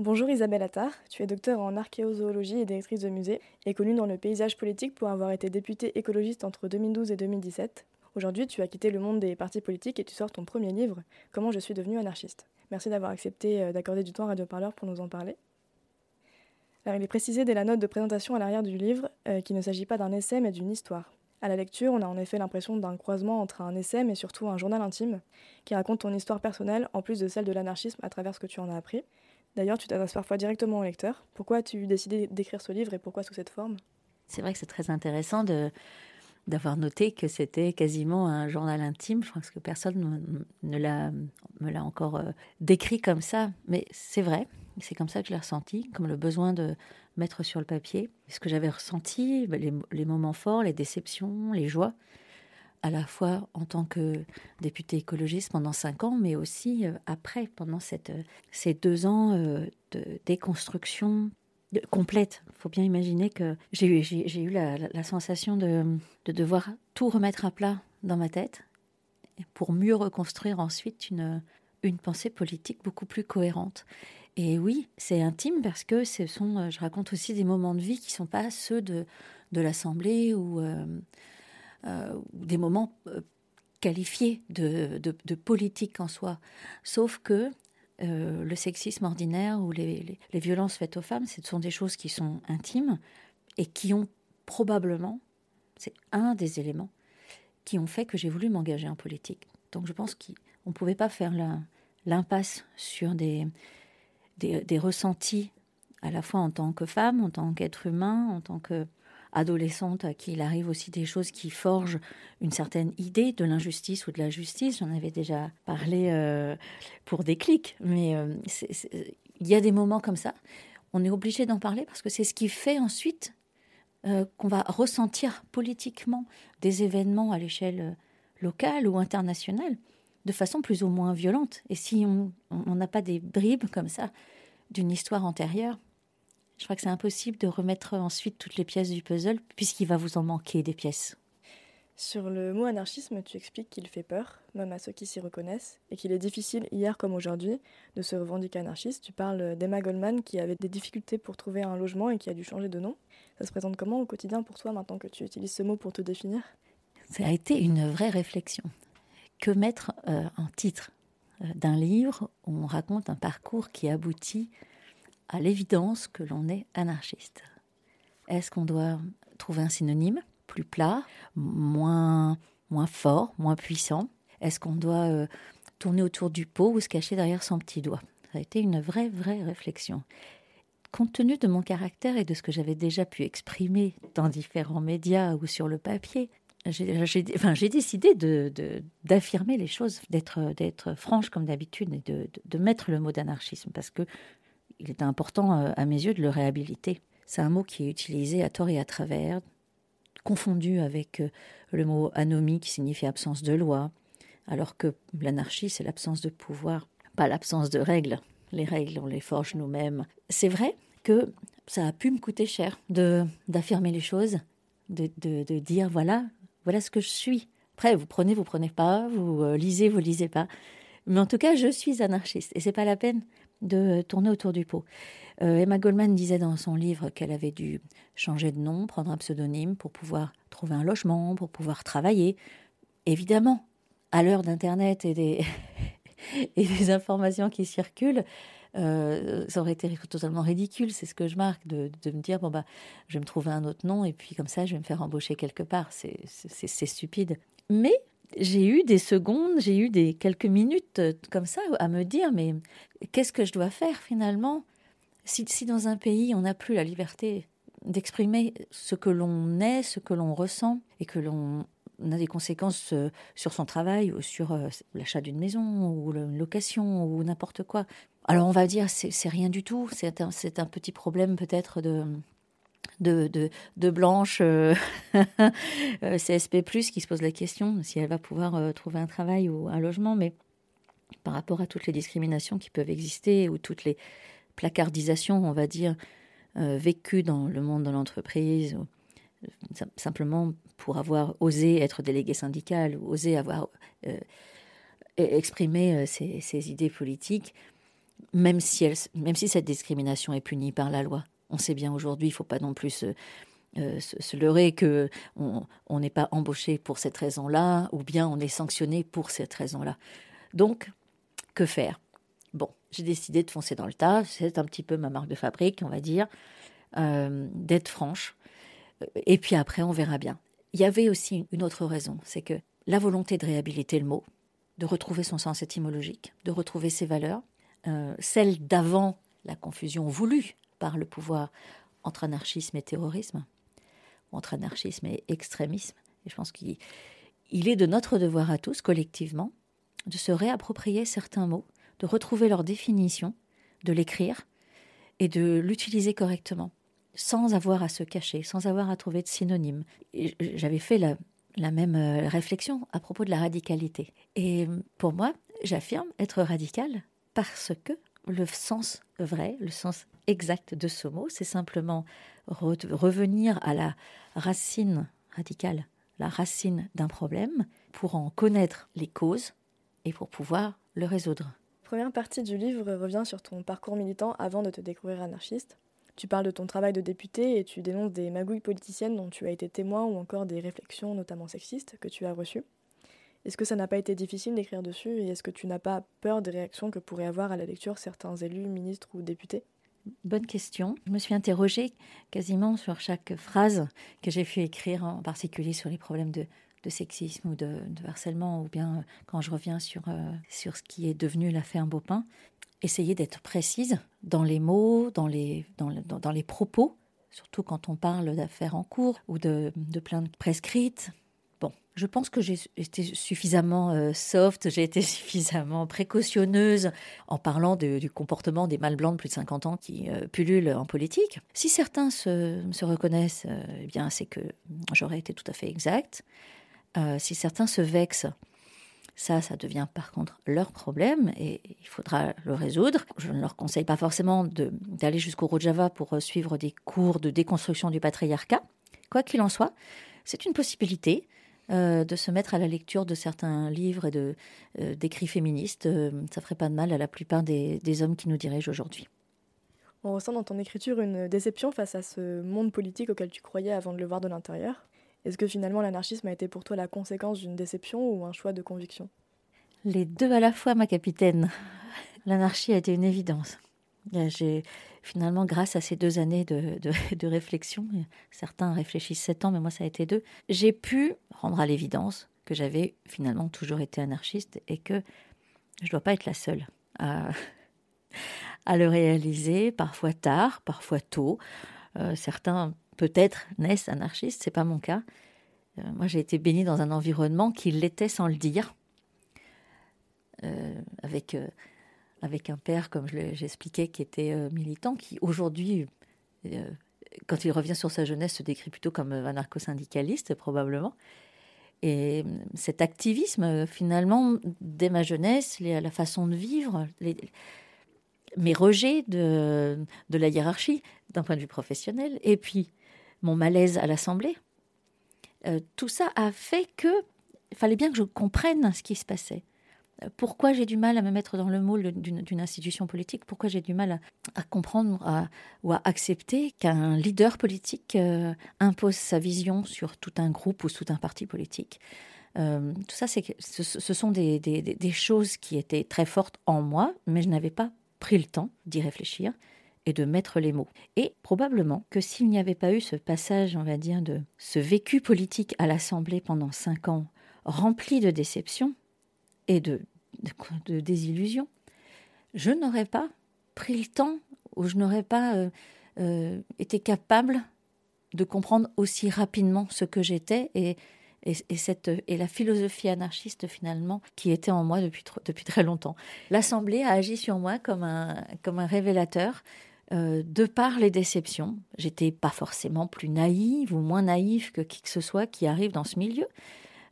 Bonjour Isabelle Attard, tu es docteur en archéozoologie et directrice de musée et connue dans le paysage politique pour avoir été députée écologiste entre 2012 et 2017. Aujourd'hui, tu as quitté le monde des partis politiques et tu sors ton premier livre, Comment je suis devenue anarchiste. Merci d'avoir accepté euh, d'accorder du temps à Radio Parleur pour nous en parler. Il est précisé dès la note de présentation à l'arrière du livre euh, qu'il ne s'agit pas d'un essai mais d'une histoire. À la lecture, on a en effet l'impression d'un croisement entre un essai mais surtout un journal intime qui raconte ton histoire personnelle en plus de celle de l'anarchisme à travers ce que tu en as appris. D'ailleurs, tu t'adresses parfois directement au lecteur. Pourquoi as-tu décidé d'écrire ce livre et pourquoi sous cette forme? C'est vrai que c'est très intéressant de, d'avoir noté que c'était quasiment un journal intime. Je crois que personne ne l'a, me l'a encore euh, décrit comme ça. Mais c'est vrai, c'est comme ça que je l'ai ressenti, comme le besoin de mettre sur le papier ce que j'avais ressenti, les, les moments forts, les déceptions, les joies à la fois en tant que député écologiste pendant cinq ans, mais aussi euh, après, pendant euh, ces deux ans euh, de déconstruction complète. Il faut bien imaginer que j'ai eu, la, sensation de, de, devoir tout remettre à plat dans ma tête pour mieux reconstruire ensuite une, une pensée politique beaucoup plus cohérente. Et oui, c'est intime parce que ce sont, je raconte aussi des moments de vie qui ne sont pas ceux de, de l'Assemblée ou des moments euh, qualifiés de, politique en soi. Sauf que euh, le sexisme ordinaire ou les, violences faites aux femmes, ce sont des choses qui sont intimes et qui ont probablement, c'est un des éléments qui ont fait que j'ai voulu m'engager en politique. Donc je pense qu'on ne pouvait pas faire l'impasse sur des, ressentis à la fois en tant que femme, en tant qu'être humain, en tant que adolescente à qui il arrive aussi des choses qui forgent une certaine idée de l'injustice ou de la justice. J'en avais déjà parlé euh, pour des clics, mais euh, il y a des moments comme ça. On est obligé d'en parler parce que c'est ce qui fait ensuite euh, qu'on va ressentir politiquement des événements à l'échelle locale ou internationale de façon plus ou moins violente. Et si on n'a pas des bribes comme ça d'une histoire antérieure, je crois que c'est impossible de remettre ensuite toutes les pièces du puzzle, puisqu'il va vous en manquer des pièces. Sur le mot anarchisme, tu expliques qu'il fait peur, même à ceux qui s'y reconnaissent, et qu'il est difficile, hier comme aujourd'hui, de se revendiquer anarchiste. Tu parles d'Emma Goldman qui avait des difficultés pour trouver un logement et qui a dû changer de nom. Ça se présente comment au quotidien pour toi maintenant que tu utilises ce mot pour te définir? Ça a été une vraie réflexion. Que mettre euh, en titre euh, d'un livre où on raconte un parcours qui aboutit à l'évidence que l'on est anarchiste. Est-ce qu'on doit trouver un synonyme plus plat, moins, moins fort, moins puissant? Est-ce qu'on doit euh, tourner autour du pot ou se cacher derrière son petit doigt? Ça a été une vraie, vraie réflexion. Compte tenu de mon caractère et de ce que j'avais déjà pu exprimer dans différents médias ou sur le papier, j'ai décidé d'affirmer de, les choses, d'être franche comme d'habitude et de, de, mettre le mot d'anarchisme parce que il est important euh, à mes yeux de le réhabiliter. C'est un mot qui est utilisé à tort et à travers, confondu avec euh, le mot anomie qui signifie absence de loi, alors que l'anarchie, c'est l'absence de pouvoir, pas l'absence de règles. Les règles, on les forge nous-mêmes. C'est vrai que ça a pu me coûter cher de d'affirmer les choses, de, de, dire voilà, voilà ce que je suis. Après, vous prenez, vous prenez pas, vous euh, lisez, vous lisez pas. Mais en tout cas, je suis anarchiste et c'est pas la peine de tourner autour du pot. Euh, Emma Goldman disait dans son livre qu'elle avait dû changer de nom, prendre un pseudonyme pour pouvoir trouver un logement, pour pouvoir travailler. Évidemment, à l'heure d'Internet et des, et informations qui circulent, euh, ça aurait été totalement ridicule, c'est ce que je marque, de, de, me dire, bon, bah, je vais me trouver un autre nom et puis comme ça, je vais me faire embaucher quelque part. C'est stupide. Mais j'ai eu des secondes, j'ai eu des quelques minutes euh, comme ça à me dire mais qu'est-ce que je dois faire finalement? Si, dans un pays on n'a plus la liberté d'exprimer ce que l'on est, ce que l'on ressent et que l'on a des conséquences euh, sur son travail ou sur euh, l'achat d'une maison ou une location ou n'importe quoi. Alors on va dire c'est rien du tout, c'est un petit problème peut-être de de, de, de Blanche euh, euh CSP, qui se pose la question si elle va pouvoir euh, trouver un travail ou un logement, mais par rapport à toutes les discriminations qui peuvent exister ou toutes les placardisations, on va dire, vécues dans le monde de l'entreprise, simplement pour avoir osé être délégué syndical ou osé avoir exprimé ses, ses, idées politiques, même si, elle, même si cette discrimination est punie par la loi. On sait bien aujourd'hui, il ne faut pas non plus se, euh, leurrer que on n'est pas embauché pour cette raison-là, ou bien on est sanctionné pour cette raison-là. Donc, que faire? Bon, j'ai décidé de foncer dans le tas. C'est un petit peu ma marque de fabrique, on va dire, euh, d'être franche. Et puis après, on verra bien. Il y avait aussi une autre raison, c'est que la volonté de réhabiliter le mot, de retrouver son sens étymologique, de retrouver ses valeurs, euh, celle d'avant la confusion voulue par le pouvoir entre anarchisme et terrorisme, entre anarchisme et extrémisme. Et je pense qu'il est de notre devoir à tous, collectivement, de se réapproprier certains mots, de retrouver leur définition, de l'écrire et de l'utiliser correctement, sans avoir à se cacher, sans avoir à trouver de synonymes. J'avais fait la, la même euh, réflexion à propos de la radicalité. Et pour moi, j'affirme être radical parce que le sens vrai, le sens exact de ce mot, c'est simplement revenir à la racine radicale, la racine d'un problème, pour en connaître les causes et pour pouvoir le résoudre. Première partie du livre revient sur ton parcours militant avant de te découvrir anarchiste. Tu parles de ton travail de député et tu dénonces des magouilles politiciennes dont tu as été témoin ou encore des réflexions, notamment sexistes, que tu as reçues. Est-ce que ça n'a pas été difficile d'écrire dessus et est-ce que tu n'as pas peur des réactions que pourraient avoir à la lecture certains élus, ministres ou députés? Bonne question. Je me suis interrogée quasiment sur chaque phrase que j'ai pu écrire, en particulier sur les problèmes de, sexisme ou de, harcèlement, ou bien quand je reviens sur, euh, sur ce qui est devenu l'affaire Beaupin. Essayer d'être précise dans les mots, dans les, dans, les propos, surtout quand on parle d'affaires en cours ou de, de plaintes prescrites, je pense que j'ai été suffisamment euh, soft, j'ai été suffisamment précautionneuse en parlant du comportement des mâles blancs de plus de 50 ans qui euh, pullulent en politique. Si certains se, reconnaissent, euh, eh bien, c'est que j'aurais été tout à fait exact. si certains se vexent, ça, ça devient par contre leur problème et il faudra le résoudre. Je ne leur conseille pas forcément d'aller jusqu'au Rojava pour suivre des cours de déconstruction du patriarcat. Quoi qu'il en soit, c'est une possibilité. Euh, de se mettre à la lecture de certains livres et de, euh, d'écrits féministes. Euh, ça ferait pas de mal à la plupart des, des hommes qui nous dirigent aujourd'hui. On ressent dans ton écriture une déception face à ce monde politique auquel tu croyais avant de le voir de l'intérieur. Est-ce que finalement l'anarchisme a été pour toi la conséquence d'une déception ou un choix de conviction? Les deux à la fois, ma capitaine. L'anarchie a été une évidence. J'ai finalement, grâce à ces deux années de, de, réflexion, certains réfléchissent sept ans, mais moi ça a été deux, j'ai pu rendre à l'évidence que j'avais finalement toujours été anarchiste et que je ne dois pas être la seule à, à le réaliser, parfois tard, parfois tôt. Euh, certains peut-être naissent anarchistes, c'est pas mon cas. Euh, moi, j'ai été bénie dans un environnement qui l'était sans le dire, euh, avec avec un père, comme j'expliquais, qui était euh, militant, qui aujourd'hui, euh, quand il revient sur sa jeunesse, se décrit plutôt comme euh, anarcho-syndicaliste, probablement. Et cet activisme, finalement, dès ma jeunesse, la façon de vivre, mes rejets de, la hiérarchie d'un point de vue professionnel, et puis mon malaise à l'Assemblée, tout ça a fait que fallait bien que je comprenne ce qui se passait pourquoi j'ai du mal à me mettre dans le moule d'une institution politique, pourquoi j'ai du mal à, comprendre ou à accepter qu'un leader politique euh, impose sa vision sur tout un groupe ou tout un parti politique? Euh, tout ça, c'est ce, ce, sont des, des, choses qui étaient très fortes en moi, mais je n'avais pas pris le temps d'y réfléchir et de mettre les mots. Et probablement que s'il n'y avait pas eu ce passage, on va dire, de ce vécu politique à l'Assemblée pendant cinq ans, rempli de déceptions, et de, désillusion, je n'aurais pas pris le temps ou je n'aurais pas euh, euh, été capable de comprendre aussi rapidement ce que j'étais et, et, cette, et la philosophie anarchiste finalement qui était en moi depuis, depuis très longtemps. L'Assemblée a agi sur moi comme un, comme un révélateur euh, de par les déceptions. J'étais pas forcément plus naïve ou moins naïve que qui que ce soit qui arrive dans ce milieu.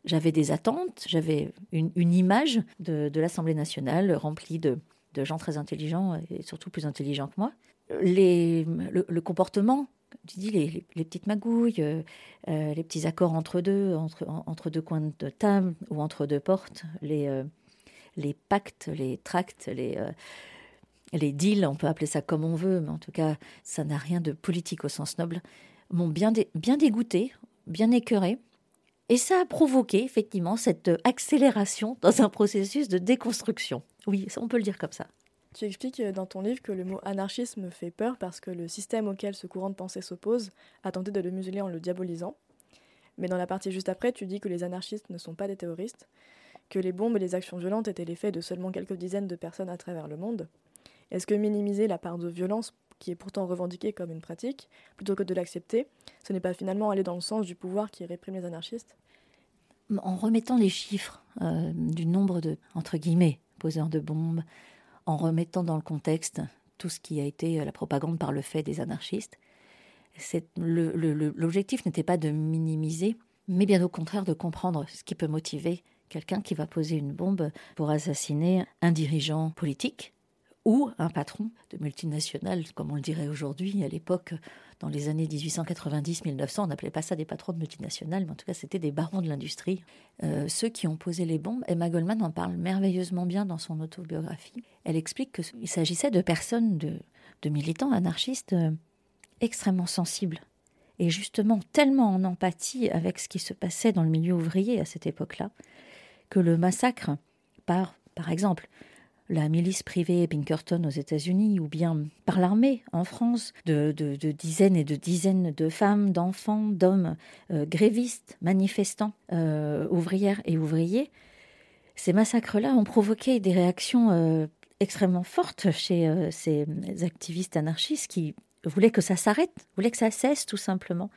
J'avais des attentes, j'avais une, image de, l'Assemblée nationale remplie de, gens très intelligents et surtout plus intelligents que moi. Le, comportement, tu dis, les, petites magouilles, euh, euh, les petits accords entre deux, entre, deux coins de table ou entre deux portes, les, euh, pactes, les tracts, les, deals, on peut appeler ça comme on veut, mais en tout cas, ça n'a rien de politique au sens noble, m'ont bien, bien dégoûté, bien écœuré. Et ça a provoqué effectivement cette accélération dans un processus de déconstruction. Oui, on peut le dire comme ça. Tu expliques dans ton livre que le mot anarchisme fait peur parce que le système auquel ce courant de pensée s'oppose a tenté de le museler en le diabolisant. Mais dans la partie juste après, tu dis que les anarchistes ne sont pas des terroristes, que les bombes et les actions violentes étaient l'effet de seulement quelques dizaines de personnes à travers le monde. Est-ce que minimiser la part de violence qui est pourtant revendiquée comme une pratique, plutôt que de l'accepter, ce n'est pas finalement aller dans le sens du pouvoir qui réprime les anarchistes? En remettant les chiffres euh, du nombre de, entre guillemets, poseurs de bombes, en remettant dans le contexte tout ce qui a été euh, la propagande par le fait des anarchistes, l'objectif n'était pas de minimiser, mais bien au contraire de comprendre ce qui peut motiver quelqu'un qui va poser une bombe pour assassiner un dirigeant politique ou un patron de multinationales, comme on le dirait aujourd'hui. À l'époque, dans les années 1890-1900, on n'appelait pas ça des patrons de multinationales, mais en tout cas, c'était des barons de l'industrie. Euh, ceux qui ont posé les bombes, Emma Goldman en parle merveilleusement bien dans son autobiographie. Elle explique qu'il s'agissait de personnes, de, de militants anarchistes euh, extrêmement sensibles et justement tellement en empathie avec ce qui se passait dans le milieu ouvrier à cette époque-là, que le massacre par, par exemple, la milice privée Pinkerton aux États-Unis ou bien par l'armée en France, de, dizaines et de dizaines de femmes, d'enfants, d'hommes euh, grévistes, manifestants, euh, ouvrières et ouvriers, ces massacres-là ont provoqué des réactions euh, extrêmement fortes chez ces activistes anarchistes qui voulait que ça s'arrête, voulait que ça cesse tout simplement.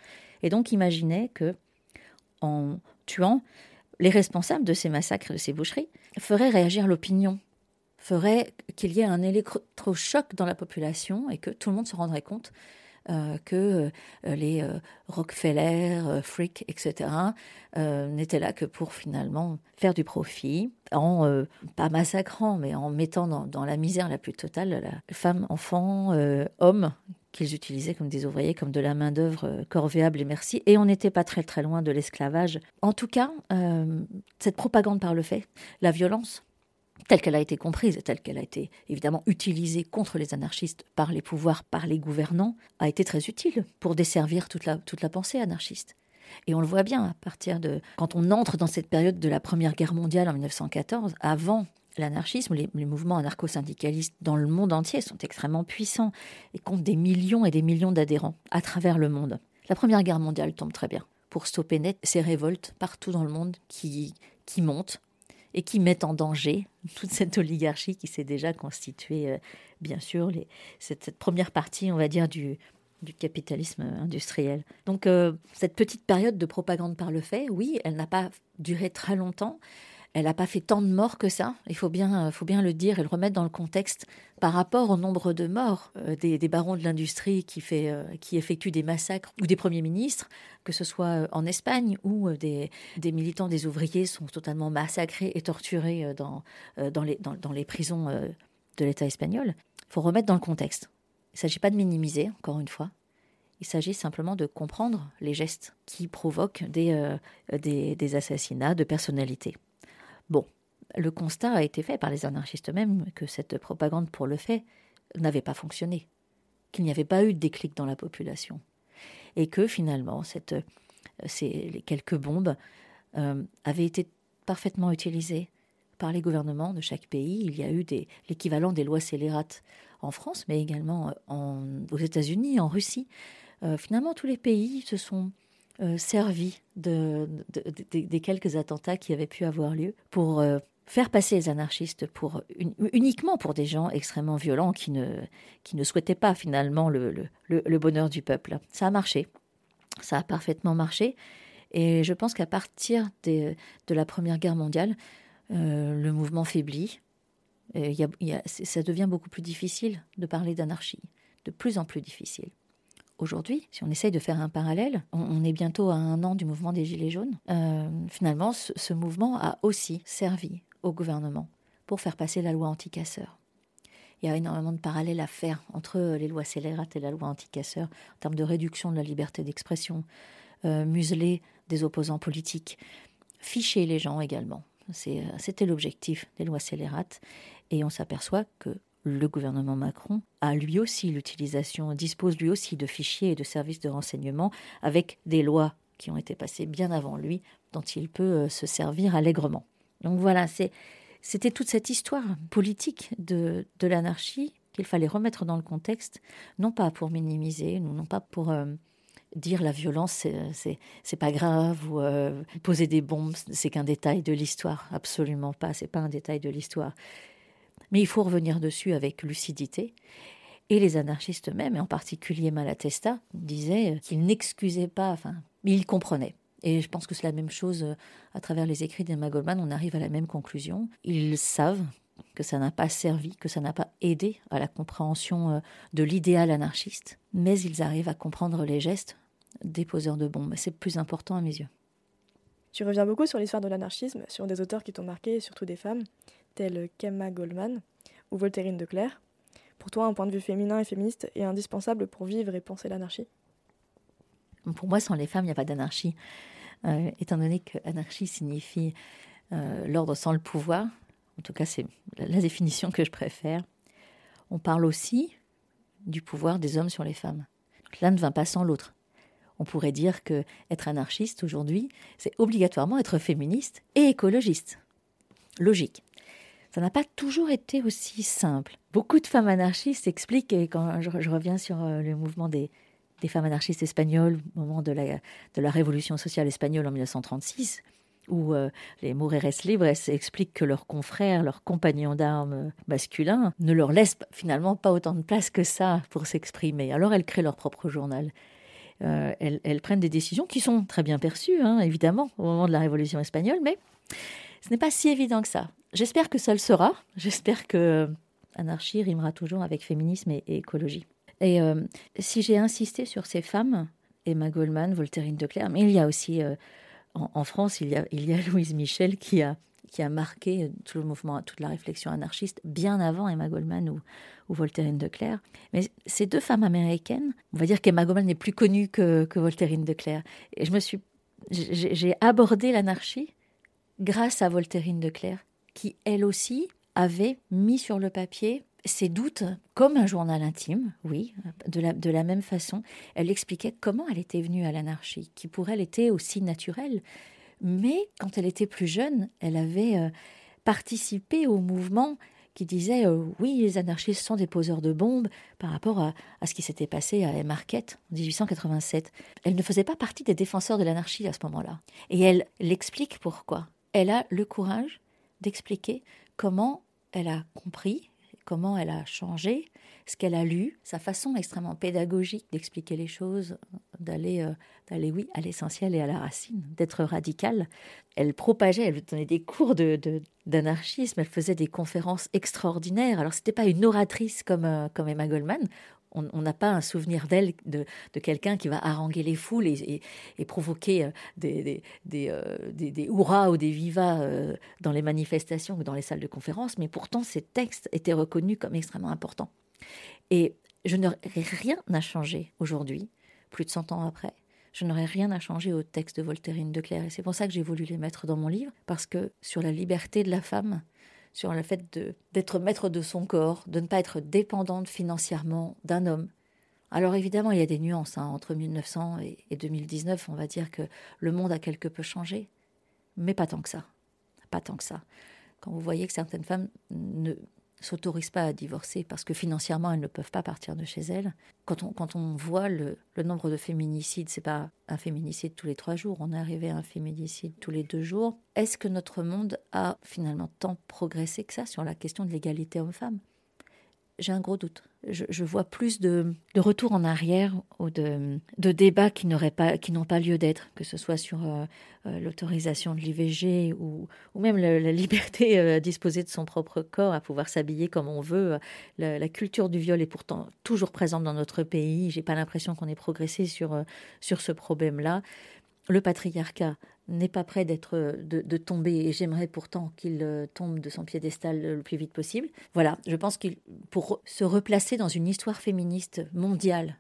Et donc imaginait que, en tuant les responsables de ces massacres, de ces boucheries, ferait réagir l'opinion, ferait qu'il y ait un électrochoc dans la population et que tout le monde se rendrait compte euh, que euh, les euh, Rockefeller, Frick, etc., n'étaient là que pour finalement faire du profit, en pas massacrant, mais en mettant dans, la misère la plus totale la femme, enfants, hommes qu'ils utilisaient comme des ouvriers, comme de la main-d'œuvre corvéable et merci. Et on n'était pas très très loin de l'esclavage. En tout cas, cette propagande par le fait, la violence, telle qu'elle a été comprise, telle qu'elle a été évidemment utilisée contre les anarchistes par les pouvoirs, par les gouvernants, a été très utile pour desservir toute la, toute la pensée anarchiste. Et on le voit bien à partir de quand on entre dans cette période de la Première Guerre mondiale en 1914, avant l'anarchisme, les, les, mouvements anarcho-syndicalistes dans le monde entier sont extrêmement puissants et comptent des millions et des millions d'adhérents à travers le monde. La Première Guerre mondiale tombe très bien pour stopper net ces révoltes partout dans le monde qui, qui montent et qui mettent en danger toute cette oligarchie qui s'est déjà constituée, euh, bien sûr, cette, première partie, on va dire, du, du capitalisme industriel. Donc euh, cette petite période de propagande par le fait, oui, elle n'a pas duré très longtemps, elle n'a pas fait tant de morts que ça. Il faut bien, faut bien le dire et le remettre dans le contexte par rapport au nombre de morts euh, des, barons de l'industrie euh, qui effectuent des massacres ou des premiers ministres, que ce soit euh, en Espagne où des, militants des ouvriers sont totalement massacrés et torturés dans, les, prisons de l'État espagnol. Il faut remettre dans le contexte. Il ne s'agit pas de minimiser, encore une fois. Il s'agit simplement de comprendre les gestes qui provoquent des assassinats de personnalités. Bon, le constat a été fait par les anarchistes eux-mêmes que cette propagande pour le fait n'avait pas fonctionné, qu'il n'y avait pas eu de déclic dans la population, et que finalement cette, ces, quelques bombes euh, avaient été parfaitement utilisées par les gouvernements de chaque pays. Il y a eu l'équivalent des lois scélérates en France, mais également en, aux États-Unis, en Russie. Euh, finalement, tous les pays se sont euh, servi de, des quelques attentats qui avaient pu avoir lieu pour euh, faire passer les anarchistes pour uniquement pour des gens extrêmement violents qui ne, qui ne souhaitaient pas finalement le, le, bonheur du peuple. Ça a marché, ça a parfaitement marché. Et je pense qu'à partir de la Première Guerre mondiale, euh, le mouvement faiblit. Et ça devient beaucoup plus difficile de parler d'anarchie, de plus en plus difficile. Aujourd'hui, si on essaye de faire un parallèle, on, est bientôt à un an du mouvement des Gilets jaunes. Euh, finalement, ce, mouvement a aussi servi au gouvernement pour faire passer la loi anti-casseurs. Il y a énormément de parallèles à faire entre les lois scélérates et la loi anti-casseurs en termes de réduction de la liberté d'expression, euh, museler des opposants politiques, ficher les gens également. Euh, c'était l'objectif des lois scélérates. Et on s'aperçoit que le gouvernement Macron a lui aussi l'utilisation, dispose lui aussi de fichiers et de services de renseignement avec des lois qui ont été passées bien avant lui, dont il peut euh, se servir allègrement. Donc voilà, c'était toute cette histoire politique de, de l'anarchie qu'il fallait remettre dans le contexte, non pas pour minimiser, non pas pour euh, dire la violence, c'est pas grave, ou euh, poser des bombes, c'est qu'un détail de l'histoire. Absolument pas, c'est pas un détail de l'histoire. Mais il faut revenir dessus avec lucidité. Et les anarchistes eux-mêmes, et en particulier Malatesta, disaient qu'ils n'excusaient pas, enfin, ils comprenaient. Et je pense que c'est la même chose euh, à travers les écrits d'Emma Goldman, on arrive à la même conclusion. Ils savent que ça n'a pas servi, que ça n'a pas aidé à la compréhension euh, de l'idéal anarchiste, mais ils arrivent à comprendre les gestes des poseurs de bombes. C'est plus important à mes yeux. Tu reviens beaucoup sur l'histoire de l'anarchisme, sur des auteurs qui t'ont marqué, surtout des femmes, telles Kemma Goldman ou Voltairine de Clerc. Pour toi, un point de vue féminin et féministe est indispensable pour vivre et penser l'anarchie? Pour moi, sans les femmes, il n'y a pas d'anarchie. Euh, étant donné que anarchie signifie euh, l'ordre sans le pouvoir, en tout cas c'est la définition que je préfère, on parle aussi du pouvoir des hommes sur les femmes. L'un ne va pas sans l'autre. On pourrait dire que être anarchiste aujourd'hui, c'est obligatoirement être féministe et écologiste. Logique. Ça n'a pas toujours été aussi simple. Beaucoup de femmes anarchistes expliquent, et quand je, reviens sur euh, le mouvement des, femmes anarchistes espagnoles au moment de la, révolution sociale espagnole en 1936, où euh, les Mujeres Libres expliquent que leurs confrères, leurs compagnons d'armes masculins, ne leur laissent finalement pas autant de place que ça pour s'exprimer. Alors elles créent leur propre journal. Euh, elles, prennent des décisions qui sont très bien perçues, hein, évidemment, au moment de la Révolution espagnole, mais ce n'est pas si évident que ça. J'espère que ça le sera. J'espère que anarchie rimera toujours avec féminisme et, écologie. Et euh, si j'ai insisté sur ces femmes, Emma Goldman, Voltairine de Clerc, mais il y a aussi en, France, il y, a, Louise Michel qui a, qui a marqué tout le mouvement, toute la réflexion anarchiste bien avant Emma Goldman ou, ou Voltairine de Clerc. Mais ces deux femmes américaines, on va dire qu'Emma Goldman est plus connue que, que Voltairine de Clerc. Et je me suis, j'ai abordé l'anarchie grâce à Voltairine de Clerc, qui elle aussi avait mis sur le papier ses doutes comme un journal intime, oui, de la, de la même façon. Elle expliquait comment elle était venue à l'anarchie, qui pour elle était aussi naturelle. Mais quand elle était plus jeune, elle avait euh, participé au mouvement qui disait euh, oui, les anarchistes sont des poseurs de bombes par rapport à, à ce qui s'était passé à Marquette en 1887. Elle ne faisait pas partie des défenseurs de l'anarchie à ce moment-là. Et elle l'explique pourquoi. Elle a le courage d'expliquer comment elle a compris comment elle a changé, ce qu'elle a lu, sa façon extrêmement pédagogique d'expliquer les choses, d'aller, euh, d'aller oui, à l'essentiel et à la racine, d'être radicale. Elle propageait, elle donnait des cours de, d'anarchisme, elle faisait des conférences extraordinaires. Alors, c'était pas une oratrice comme, euh, comme Emma Goldman, on n'a pas un souvenir d'elle, de, quelqu'un qui va haranguer les foules et, provoquer euh, euh, des, des, hurrahs ou des vivas euh, dans les manifestations ou dans les salles de conférence, mais pourtant ces textes étaient reconnus comme extrêmement importants. Et je n'aurais rien à changer aujourd'hui, plus de 100 ans après. Je n'aurais rien à changer au texte de Voltairine de Clerc. Et c'est pour ça que j'ai voulu les mettre dans mon livre, parce que sur la liberté de la femme, sur le fait d'être maître de son corps, de ne pas être dépendante financièrement d'un homme. Alors évidemment, il y a des nuances. Hein. Entre 1900 et 2019, on va dire que le monde a quelque peu changé, mais pas tant que ça. Pas tant que ça. Quand vous voyez que certaines femmes ne, s'autorisent pas à divorcer parce que financièrement elles ne peuvent pas partir de chez elles. Quand on, quand on voit le, le nombre de féminicides, c'est pas un féminicide tous les trois jours, on est arrivé à un féminicide tous les deux jours. Est-ce que notre monde a finalement tant progressé que ça sur la question de l'égalité homme-femme? J'ai un gros doute je, vois plus de, de retours en arrière ou de, de débats qui n'auraient pas, qui n'ont pas lieu d'être, que ce soit sur euh, euh, l'autorisation de l'IVG ou, ou même la, liberté euh, à disposer de son propre corps, à pouvoir s'habiller comme on veut. La, la, culture du viol est pourtant toujours présente dans notre pays. J'ai pas l'impression qu'on ait progressé sur, sur ce problème-là. Le patriarcat n'est pas prêt d'être de, tomber et j'aimerais pourtant qu'il euh, tombe de son piédestal le plus vite possible. Voilà, je pense qu'il pour se replacer dans une histoire féministe mondiale,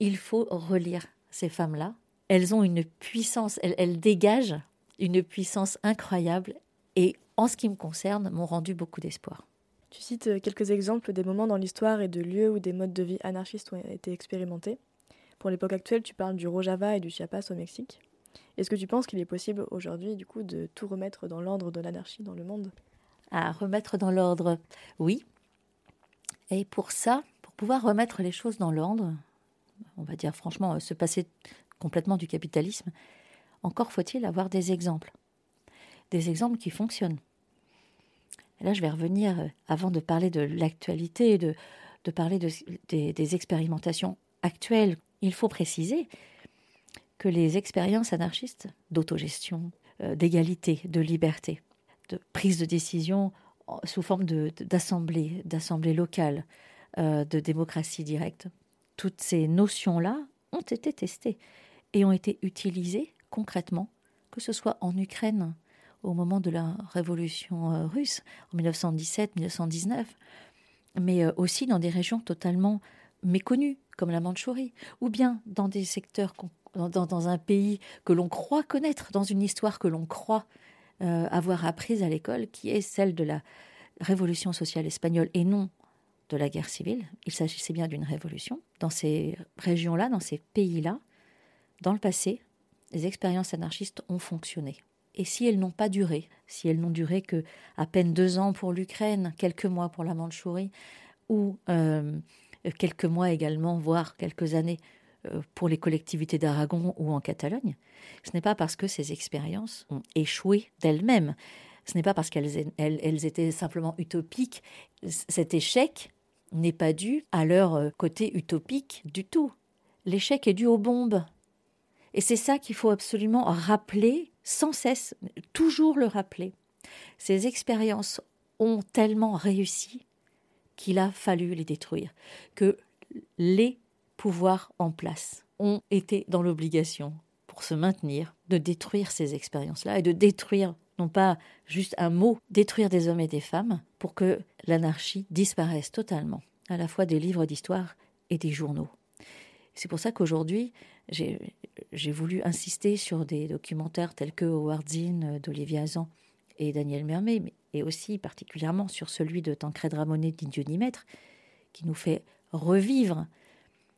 il faut relire ces femmes-là. Elles ont une puissance, elles, dégagent une puissance incroyable et en ce qui me concerne, m'ont rendu beaucoup d'espoir. Tu cites quelques exemples des moments dans l'histoire et de lieux où des modes de vie anarchistes ont été expérimentés. Pour l'époque actuelle, tu parles du Rojava et du Chiapas au Mexique. Est-ce que tu penses qu'il est possible aujourd'hui, du coup, de tout remettre dans l'ordre de l'anarchie dans le monde? À remettre dans l'ordre, oui. Et pour ça, pour pouvoir remettre les choses dans l'ordre, on va dire franchement, se passer complètement du capitalisme, encore faut-il avoir des exemples. Des exemples qui fonctionnent. Et là, je vais revenir, euh, avant de parler de l'actualité, de, parler de, des, des expérimentations actuelles. Il faut préciser que les expériences anarchistes d'autogestion, euh, d'égalité, de liberté, de prise de décision sous forme d'assemblée, d'assemblée locale, euh, de démocratie directe, toutes ces notions-là ont été testées et ont été utilisées concrètement, que ce soit en Ukraine au moment de la révolution euh, russe en 1917-1919, mais aussi dans des régions totalement méconnues comme la Mandchourie, ou bien dans des secteurs dans, un pays que l'on croit connaître, dans une histoire que l'on croit euh, avoir apprise à l'école, qui est celle de la révolution sociale espagnole et non de la guerre civile. Il s'agissait bien d'une révolution. Dans ces régions-là, dans ces pays-là, dans le passé, les expériences anarchistes ont fonctionné. Et si elles n'ont pas duré, si elles n'ont duré que à peine deux ans pour l'Ukraine, quelques mois pour la Mandchourie, ou euh, quelques mois également, voire quelques années euh, pour les collectivités d'Aragon ou en Catalogne, ce n'est pas parce que ces expériences ont échoué d'elles-mêmes, ce n'est pas parce qu'elles elles, étaient simplement utopiques. Cet échec n'est pas dû à leur euh, côté utopique du tout. L'échec est dû aux bombes. Et c'est ça qu'il faut absolument rappeler sans cesse, toujours le rappeler. Ces expériences ont tellement réussi qu'il a fallu les détruire, que les pouvoirs en place ont été dans l'obligation, pour se maintenir, de détruire ces expériences-là et de détruire, non pas juste un mot, détruire des hommes et des femmes pour que l'anarchie disparaisse totalement, à la fois des livres d'histoire et des journaux. C'est pour ça qu'aujourd'hui, j'ai voulu insister sur des documentaires tels que Howard Zinn d'Olivier Hazan et Daniel Mermet, et aussi particulièrement sur celui de Tancred Ramonet d'Indionimetre, qui nous fait revivre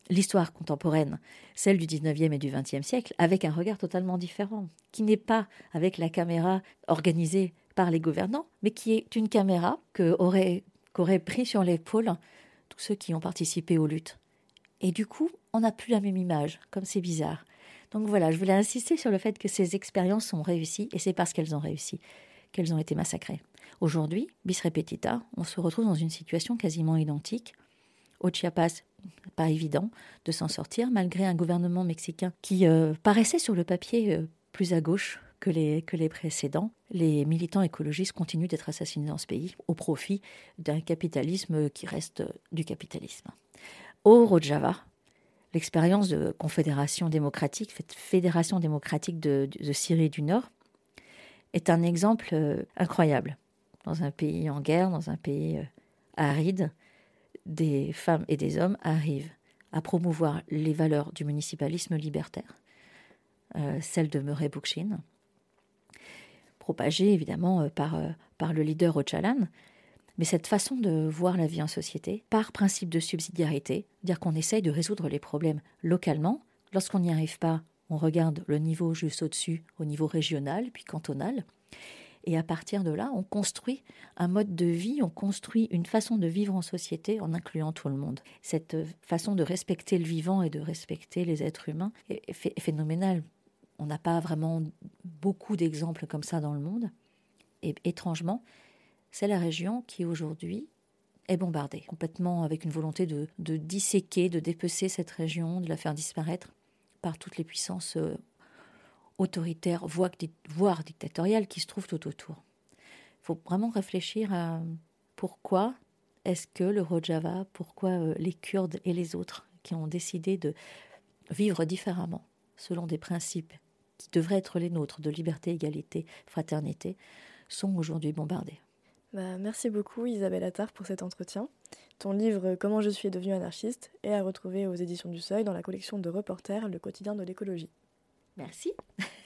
l'histoire contemporaine, celle du 19e et du 20e siècle, avec un regard totalement différent, qui n'est pas avec la caméra organisée par les gouvernants, mais qui est une caméra qu'auraient pris sur l'épaule tous ceux qui ont participé aux luttes. Et du coup, on n'a plus la même image, comme c'est bizarre. Donc voilà, je voulais insister sur le fait que ces expériences ont réussi, et c'est parce qu'elles ont réussi qu'elles ont été massacrées. Aujourd'hui, bis repetita, on se retrouve dans une situation quasiment identique. Au Chiapas, pas évident de s'en sortir, malgré un gouvernement mexicain qui euh, paraissait sur le papier euh, plus à gauche que les, que les précédents. Les militants écologistes continuent d'être assassinés dans ce pays au profit d'un capitalisme qui reste du capitalisme. Au Rojava, l'expérience de confédération démocratique, fédération démocratique de, Syrie du Nord, est un exemple euh, incroyable. Dans un pays en guerre, dans un pays aride, des femmes et des hommes arrivent à promouvoir les valeurs du municipalisme libertaire, euh, celles de Murray Bookchin, propagées évidemment euh, par, euh, par le leader Ocalan, mais cette façon de voir la vie en société, par principe de subsidiarité, dire qu'on essaye de résoudre les problèmes localement, lorsqu'on n'y arrive pas, on regarde le niveau juste au-dessus, au niveau régional, puis cantonal, et à partir de là, on construit un mode de vie, on construit une façon de vivre en société en incluant tout le monde. Cette façon de respecter le vivant et de respecter les êtres humains est, phénoménale. On n'a pas vraiment beaucoup d'exemples comme ça dans le monde. Et étrangement, c'est la région qui aujourd'hui est bombardée, complètement avec une volonté de, de disséquer, de dépecer cette région, de la faire disparaître par toutes les puissances euh, autoritaires, voire dictatoriales qui se trouvent tout autour. Il faut vraiment réfléchir à pourquoi est-ce que le Rojava, pourquoi euh, les Kurdes et les autres qui ont décidé de vivre différemment, selon des principes qui devraient être les nôtres de liberté, égalité, fraternité, sont aujourd'hui bombardés. Bah, merci beaucoup Isabelle Attard pour cet entretien. Ton livre Comment je suis devenu anarchiste est à retrouver aux éditions du Seuil dans la collection de reporters Le quotidien de l'écologie. Merci.